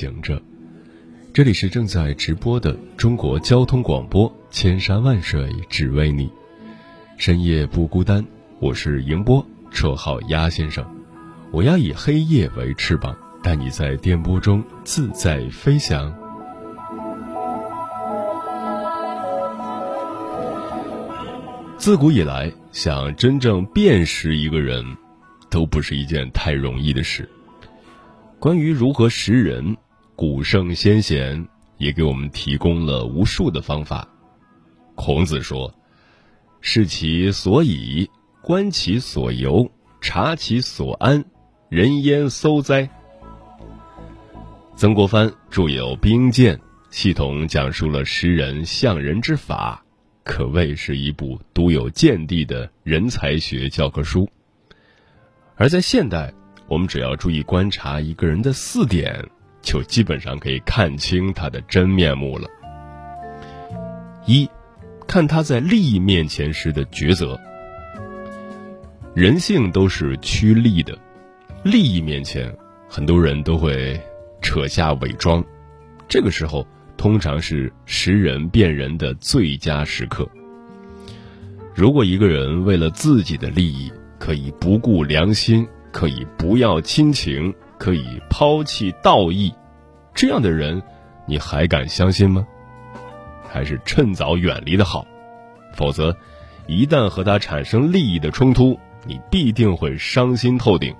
行者，这里是正在直播的中国交通广播，千山万水只为你，深夜不孤单。我是迎波，绰号鸭先生。我要以黑夜为翅膀，带你在电波中自在飞翔。自古以来，想真正辨识一个人，都不是一件太容易的事。关于如何识人，古圣先贤也给我们提供了无数的方法。孔子说：“视其所以，观其所由，察其所安，人焉搜哉？”曾国藩著有《兵谏》，系统讲述了识人相人之法，可谓是一部独有见地的人才学教科书。而在现代，我们只要注意观察一个人的四点，就基本上可以看清他的真面目了。一，看他在利益面前时的抉择。人性都是趋利的，利益面前，很多人都会扯下伪装，这个时候通常是识人辨人的最佳时刻。如果一个人为了自己的利益，可以不顾良心。可以不要亲情，可以抛弃道义，这样的人，你还敢相信吗？还是趁早远离的好，否则，一旦和他产生利益的冲突，你必定会伤心透顶。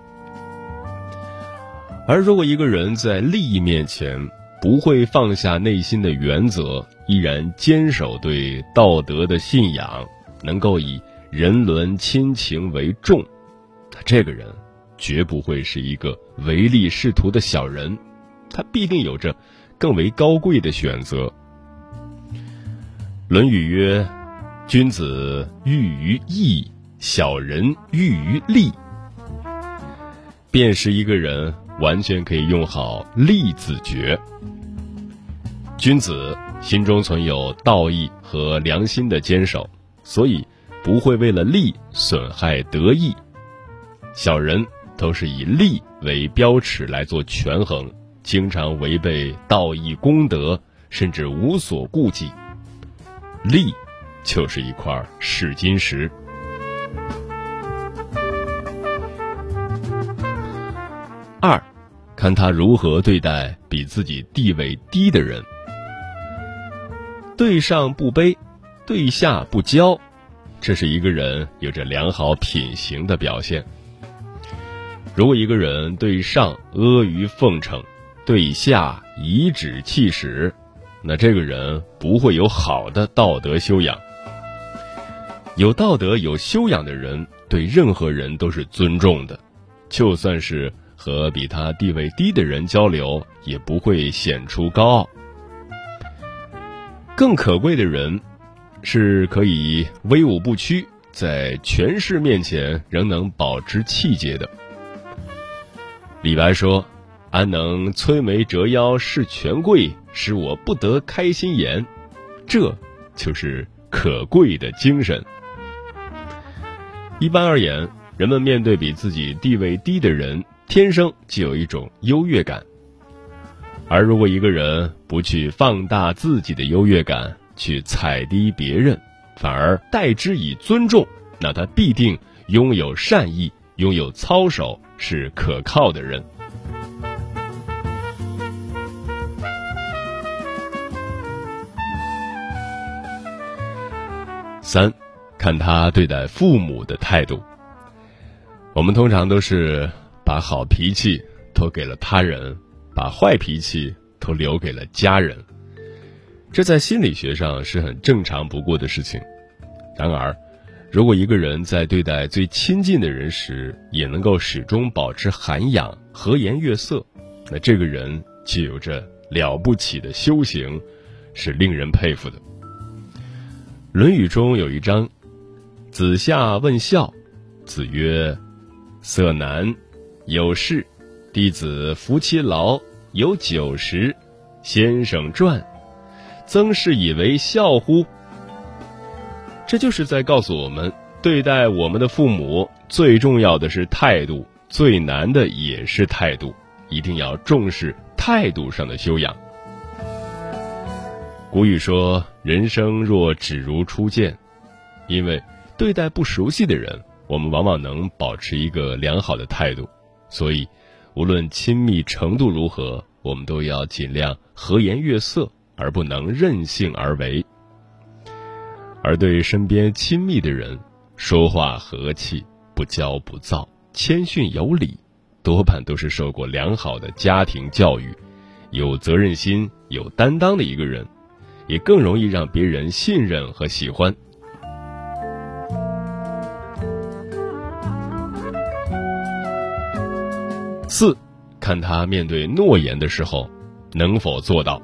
而如果一个人在利益面前不会放下内心的原则，依然坚守对道德的信仰，能够以人伦亲情为重，那这个人。绝不会是一个唯利是图的小人，他必定有着更为高贵的选择。《论语》曰：“君子喻于义，小人喻于利。”辨识一个人，完全可以用好“利”字诀。君子心中存有道义和良心的坚守，所以不会为了利损害德义。小人。都是以利为标尺来做权衡，经常违背道义功德，甚至无所顾忌。利，就是一块试金石。二，看他如何对待比自己地位低的人。对上不卑，对下不骄，这是一个人有着良好品行的表现。如果一个人对上阿谀奉承，对下颐指气使，那这个人不会有好的道德修养。有道德、有修养的人，对任何人都是尊重的，就算是和比他地位低的人交流，也不会显出高傲。更可贵的人，是可以威武不屈，在权势面前仍能保持气节的。李白说：“安能摧眉折腰事权贵，使我不得开心颜？”这就是可贵的精神。一般而言，人们面对比自己地位低的人，天生就有一种优越感。而如果一个人不去放大自己的优越感，去踩低别人，反而代之以尊重，那他必定拥有善意，拥有操守。是可靠的人。三，看他对待父母的态度。我们通常都是把好脾气都给了他人，把坏脾气都留给了家人，这在心理学上是很正常不过的事情。然而，如果一个人在对待最亲近的人时，也能够始终保持涵养、和颜悦色，那这个人就有着了不起的修行，是令人佩服的。《论语》中有一章：“子夏问孝，子曰：‘色难，有事。’弟子服其劳，有九十。先生传，曾是以为孝乎？”这就是在告诉我们，对待我们的父母，最重要的是态度，最难的也是态度，一定要重视态度上的修养。古语说：“人生若只如初见。”因为对待不熟悉的人，我们往往能保持一个良好的态度，所以无论亲密程度如何，我们都要尽量和颜悦色，而不能任性而为。而对身边亲密的人，说话和气，不骄不躁，谦逊有礼，多半都是受过良好的家庭教育、有责任心、有担当的一个人，也更容易让别人信任和喜欢。四，看他面对诺言的时候，能否做到。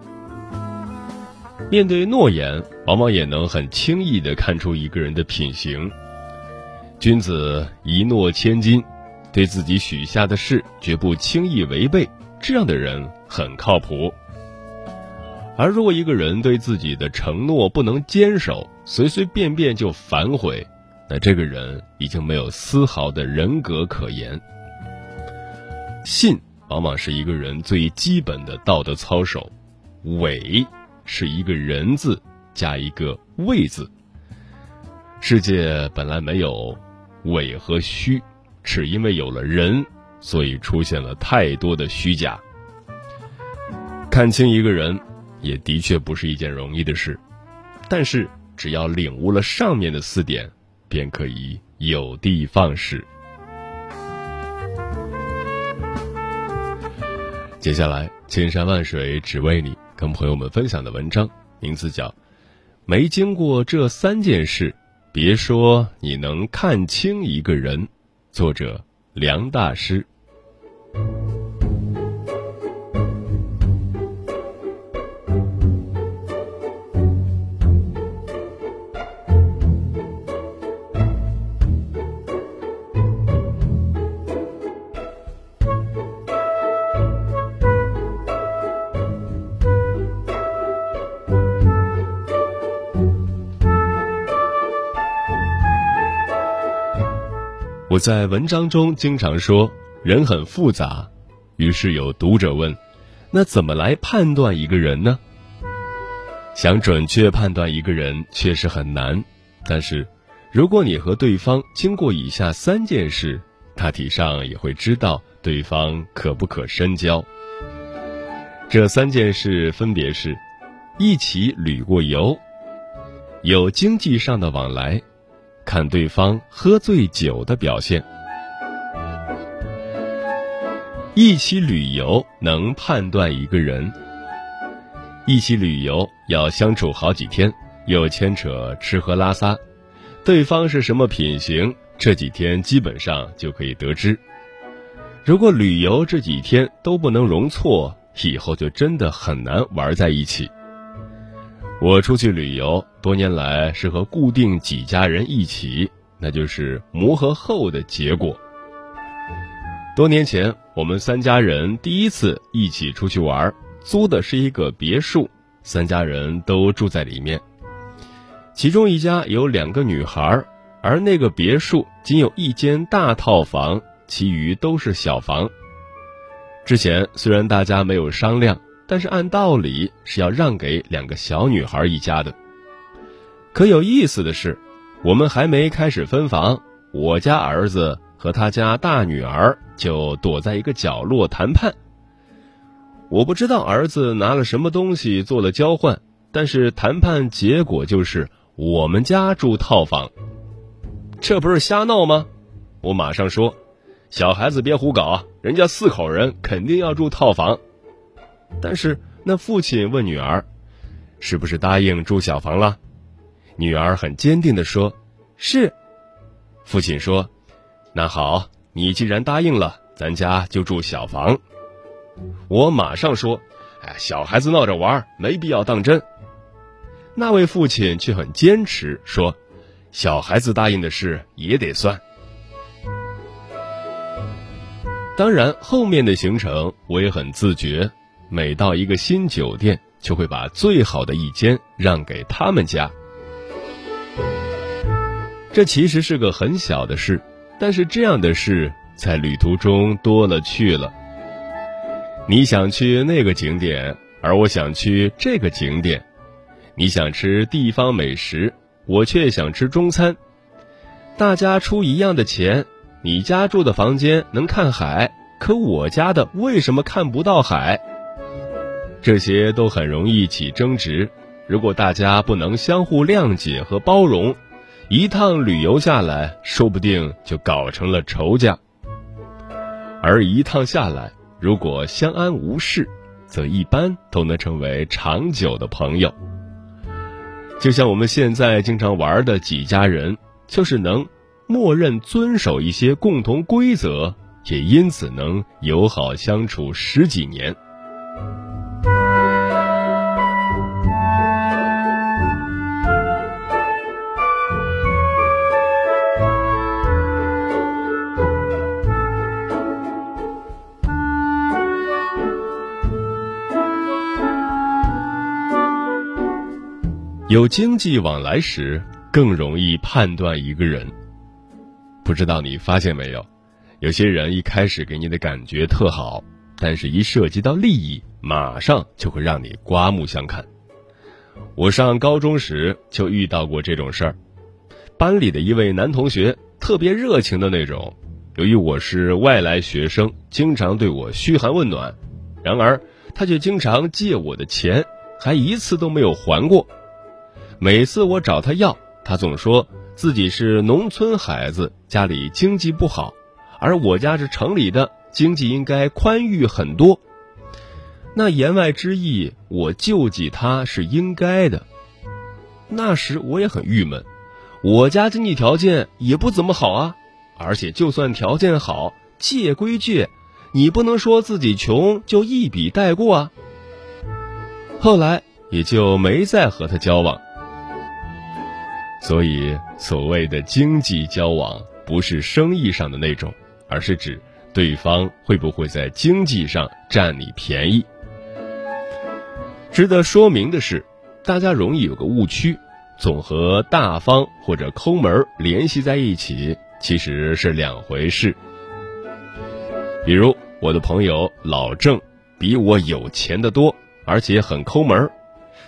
面对诺言，往往也能很轻易的看出一个人的品行。君子一诺千金，对自己许下的事绝不轻易违背，这样的人很靠谱。而如果一个人对自己的承诺不能坚守，随随便便就反悔，那这个人已经没有丝毫的人格可言。信往往是一个人最基本的道德操守，伪。是一个人字加一个位字。世界本来没有伪和虚，只因为有了人，所以出现了太多的虚假。看清一个人，也的确不是一件容易的事，但是只要领悟了上面的四点，便可以有的放矢。接下来，千山万水只为你。跟朋友们分享的文章名字叫《没经过这三件事，别说你能看清一个人》，作者梁大师。我在文章中经常说人很复杂，于是有读者问：“那怎么来判断一个人呢？”想准确判断一个人确实很难，但是如果你和对方经过以下三件事，大体上也会知道对方可不可深交。这三件事分别是：一起旅过游，有经济上的往来。看对方喝醉酒的表现，一起旅游能判断一个人。一起旅游要相处好几天，又牵扯吃喝拉撒，对方是什么品行，这几天基本上就可以得知。如果旅游这几天都不能容错，以后就真的很难玩在一起。我出去旅游，多年来是和固定几家人一起，那就是磨合后的结果。多年前，我们三家人第一次一起出去玩，租的是一个别墅，三家人都住在里面。其中一家有两个女孩，而那个别墅仅有一间大套房，其余都是小房。之前虽然大家没有商量。但是按道理是要让给两个小女孩一家的。可有意思的是，我们还没开始分房，我家儿子和他家大女儿就躲在一个角落谈判。我不知道儿子拿了什么东西做了交换，但是谈判结果就是我们家住套房。这不是瞎闹吗？我马上说，小孩子别胡搞，人家四口人肯定要住套房。但是那父亲问女儿：“是不是答应住小房了？”女儿很坚定地说：“是，父亲说：“那好，你既然答应了，咱家就住小房。”我马上说：“哎，小孩子闹着玩，没必要当真。”那位父亲却很坚持说：“小孩子答应的事也得算。”当然，后面的行程我也很自觉，每到一个新酒店，就会把最好的一间让给他们家。这其实是个很小的事，但是这样的事在旅途中多了去了。你想去那个景点，而我想去这个景点；你想吃地方美食，我却想吃中餐。大家出一样的钱。你家住的房间能看海，可我家的为什么看不到海？这些都很容易起争执。如果大家不能相互谅解和包容，一趟旅游下来说不定就搞成了仇家。而一趟下来，如果相安无事，则一般都能成为长久的朋友。就像我们现在经常玩的几家人，就是能。默认遵守一些共同规则，也因此能友好相处十几年。有经济往来时，更容易判断一个人。不知道你发现没有，有些人一开始给你的感觉特好，但是一涉及到利益，马上就会让你刮目相看。我上高中时就遇到过这种事儿，班里的一位男同学特别热情的那种，由于我是外来学生，经常对我嘘寒问暖，然而他却经常借我的钱，还一次都没有还过。每次我找他要，他总说。自己是农村孩子，家里经济不好，而我家是城里的，经济应该宽裕很多。那言外之意，我救济他是应该的。那时我也很郁闷，我家经济条件也不怎么好啊，而且就算条件好，借归借，你不能说自己穷就一笔带过啊。后来也就没再和他交往。所以，所谓的经济交往，不是生意上的那种，而是指对方会不会在经济上占你便宜。值得说明的是，大家容易有个误区，总和大方或者抠门联系在一起，其实是两回事。比如，我的朋友老郑，比我有钱的多，而且很抠门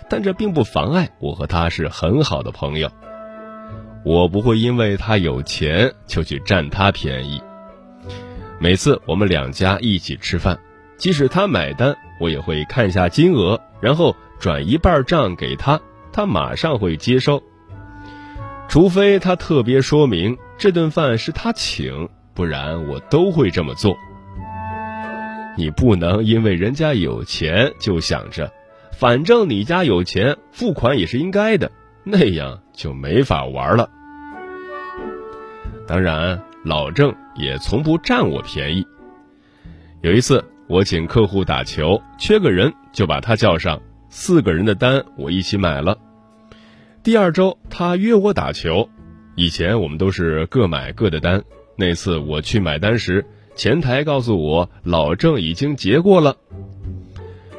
但这并不妨碍我和他是很好的朋友。我不会因为他有钱就去占他便宜。每次我们两家一起吃饭，即使他买单，我也会看一下金额，然后转一半账给他，他马上会接收。除非他特别说明这顿饭是他请，不然我都会这么做。你不能因为人家有钱就想着，反正你家有钱，付款也是应该的。那样就没法玩了。当然，老郑也从不占我便宜。有一次，我请客户打球，缺个人，就把他叫上，四个人的单我一起买了。第二周，他约我打球，以前我们都是各买各的单。那次我去买单时，前台告诉我老郑已经结过了。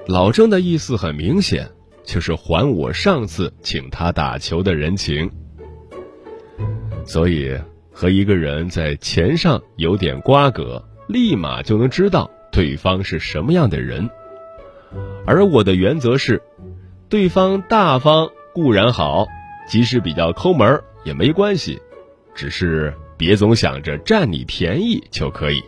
老郑的意思很明显。就是还我上次请他打球的人情，所以和一个人在钱上有点瓜葛，立马就能知道对方是什么样的人。而我的原则是，对方大方固然好，即使比较抠门也没关系，只是别总想着占你便宜就可以。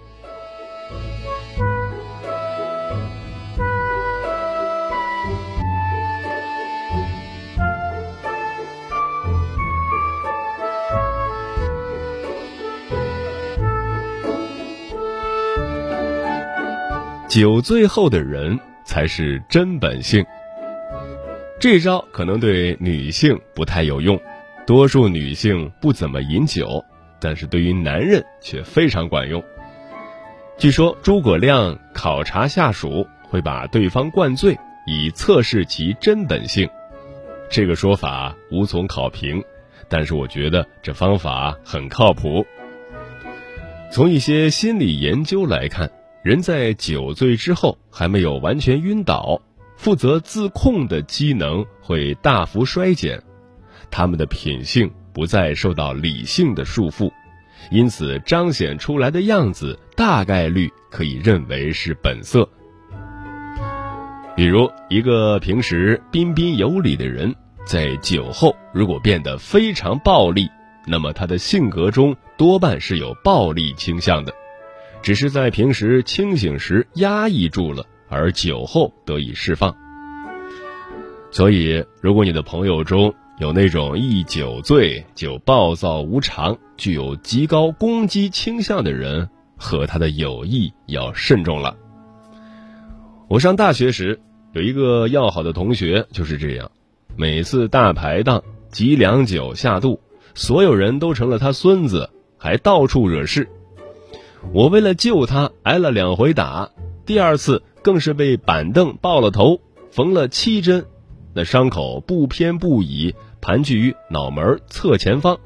酒醉后的人才是真本性。这招可能对女性不太有用，多数女性不怎么饮酒，但是对于男人却非常管用。据说诸葛亮考察下属会把对方灌醉，以测试其真本性。这个说法无从考评，但是我觉得这方法很靠谱。从一些心理研究来看，人在酒醉之后还没有完全晕倒，负责自控的机能会大幅衰减，他们的品性不再受到理性的束缚。因此，彰显出来的样子大概率可以认为是本色。比如，一个平时彬彬有礼的人，在酒后如果变得非常暴力，那么他的性格中多半是有暴力倾向的，只是在平时清醒时压抑住了，而酒后得以释放。所以，如果你的朋友中，有那种一酒醉就暴躁无常、具有极高攻击倾向的人，和他的友谊要慎重了。我上大学时有一个要好的同学就是这样，每次大排档几两酒下肚，所有人都成了他孙子，还到处惹事。我为了救他挨了两回打，第二次更是被板凳爆了头，缝了七针，那伤口不偏不倚。盘踞于脑门侧前方，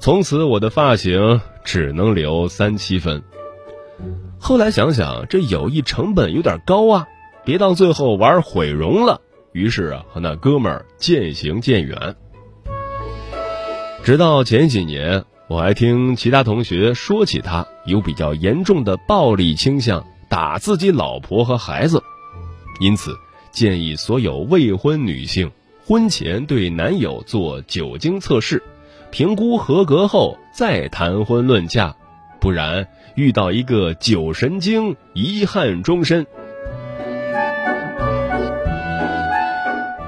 从此我的发型只能留三七分。后来想想，这友谊成本有点高啊，别到最后玩毁容了。于是啊，和那哥们儿渐行渐远。直到前几年，我还听其他同学说起他有比较严重的暴力倾向，打自己老婆和孩子。因此，建议所有未婚女性。婚前对男友做酒精测试，评估合格后再谈婚论嫁，不然遇到一个酒神经，遗憾终身。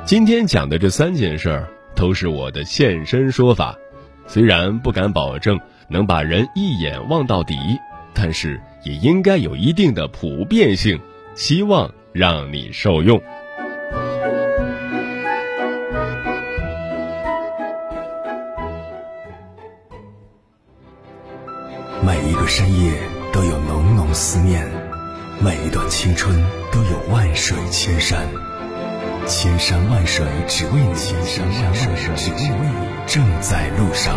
今天讲的这三件事儿都是我的现身说法，虽然不敢保证能把人一眼望到底，但是也应该有一定的普遍性，希望让你受用。每一个深夜都有浓浓思念，每一段青春都有万水千山，千山万水只为你，千山万水只为你，正在路上。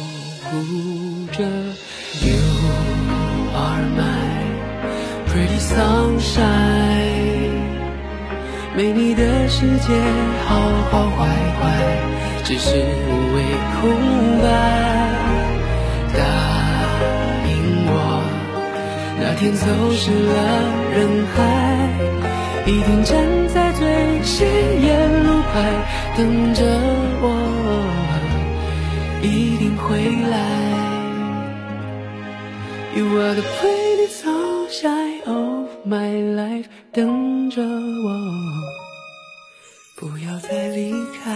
Sunshine，没你的世界好好坏坏，只是无谓空白。答应我，那天走失了人海，一定站在最显眼路牌等着我，一定会来。You are the pretty sunshine of my life，等着我，不要再离开。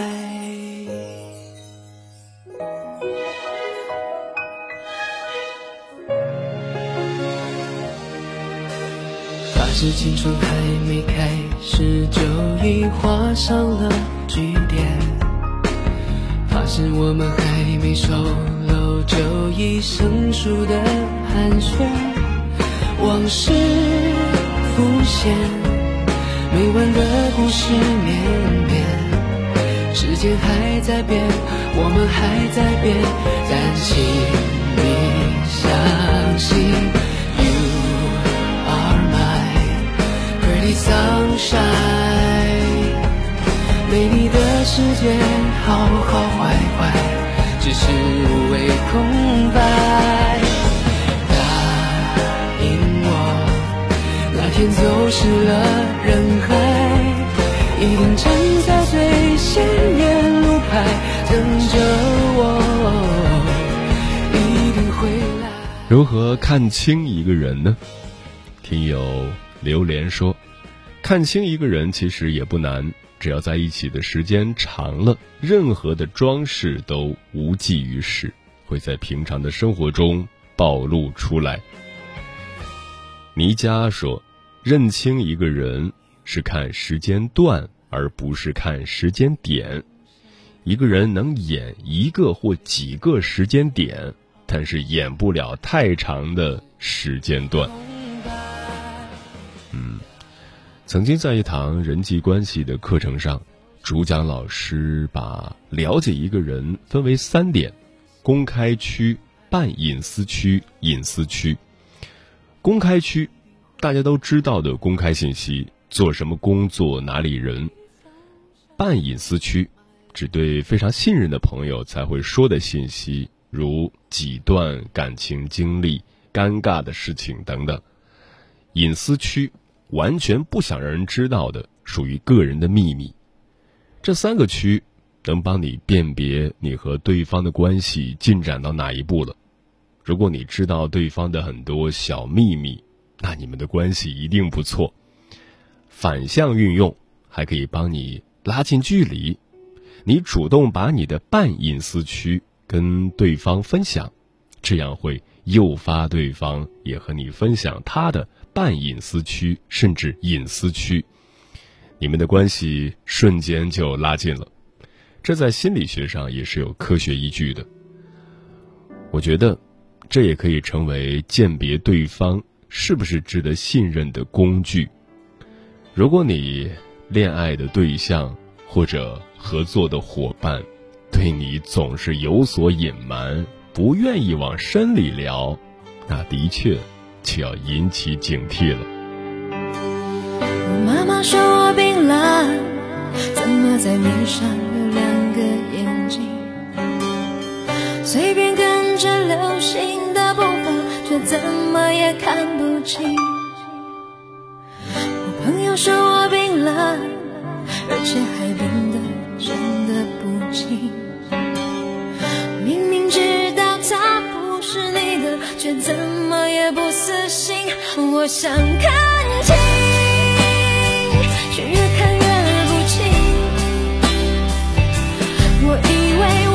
发誓青春还没开始，就已画上了句点。是我们还没熟络就已生疏的寒暄，往事浮现，没完的故事绵绵，时间还在变，我们还在变，但请你相信，You are my pretty sunshine。没你的世界，好好坏坏，只是无谓空白。如何看清一个人呢？听友榴莲说，看清一个人其实也不难。只要在一起的时间长了，任何的装饰都无济于事，会在平常的生活中暴露出来。倪佳说：“认清一个人是看时间段，而不是看时间点。一个人能演一个或几个时间点，但是演不了太长的时间段。”嗯。曾经在一堂人际关系的课程上，主讲老师把了解一个人分为三点：公开区、半隐私区、隐私区。公开区，大家都知道的公开信息，做什么工作、哪里人；半隐私区，只对非常信任的朋友才会说的信息，如几段感情经历、尴尬的事情等等。隐私区。完全不想让人知道的，属于个人的秘密。这三个区能帮你辨别你和对方的关系进展到哪一步了。如果你知道对方的很多小秘密，那你们的关系一定不错。反向运用还可以帮你拉近距离。你主动把你的半隐私区跟对方分享，这样会诱发对方也和你分享他的。半隐私区甚至隐私区，你们的关系瞬间就拉近了，这在心理学上也是有科学依据的。我觉得，这也可以成为鉴别对方是不是值得信任的工具。如果你恋爱的对象或者合作的伙伴对你总是有所隐瞒，不愿意往深里聊，那的确。就要引起警惕了。妈妈说我病了，怎么在面上有两个眼睛？随便跟着流星的步伐，却怎么也看不清。我朋友说明明知道他不是你的，却怎么也不。死心，我想看清，却越看越不清。我以为我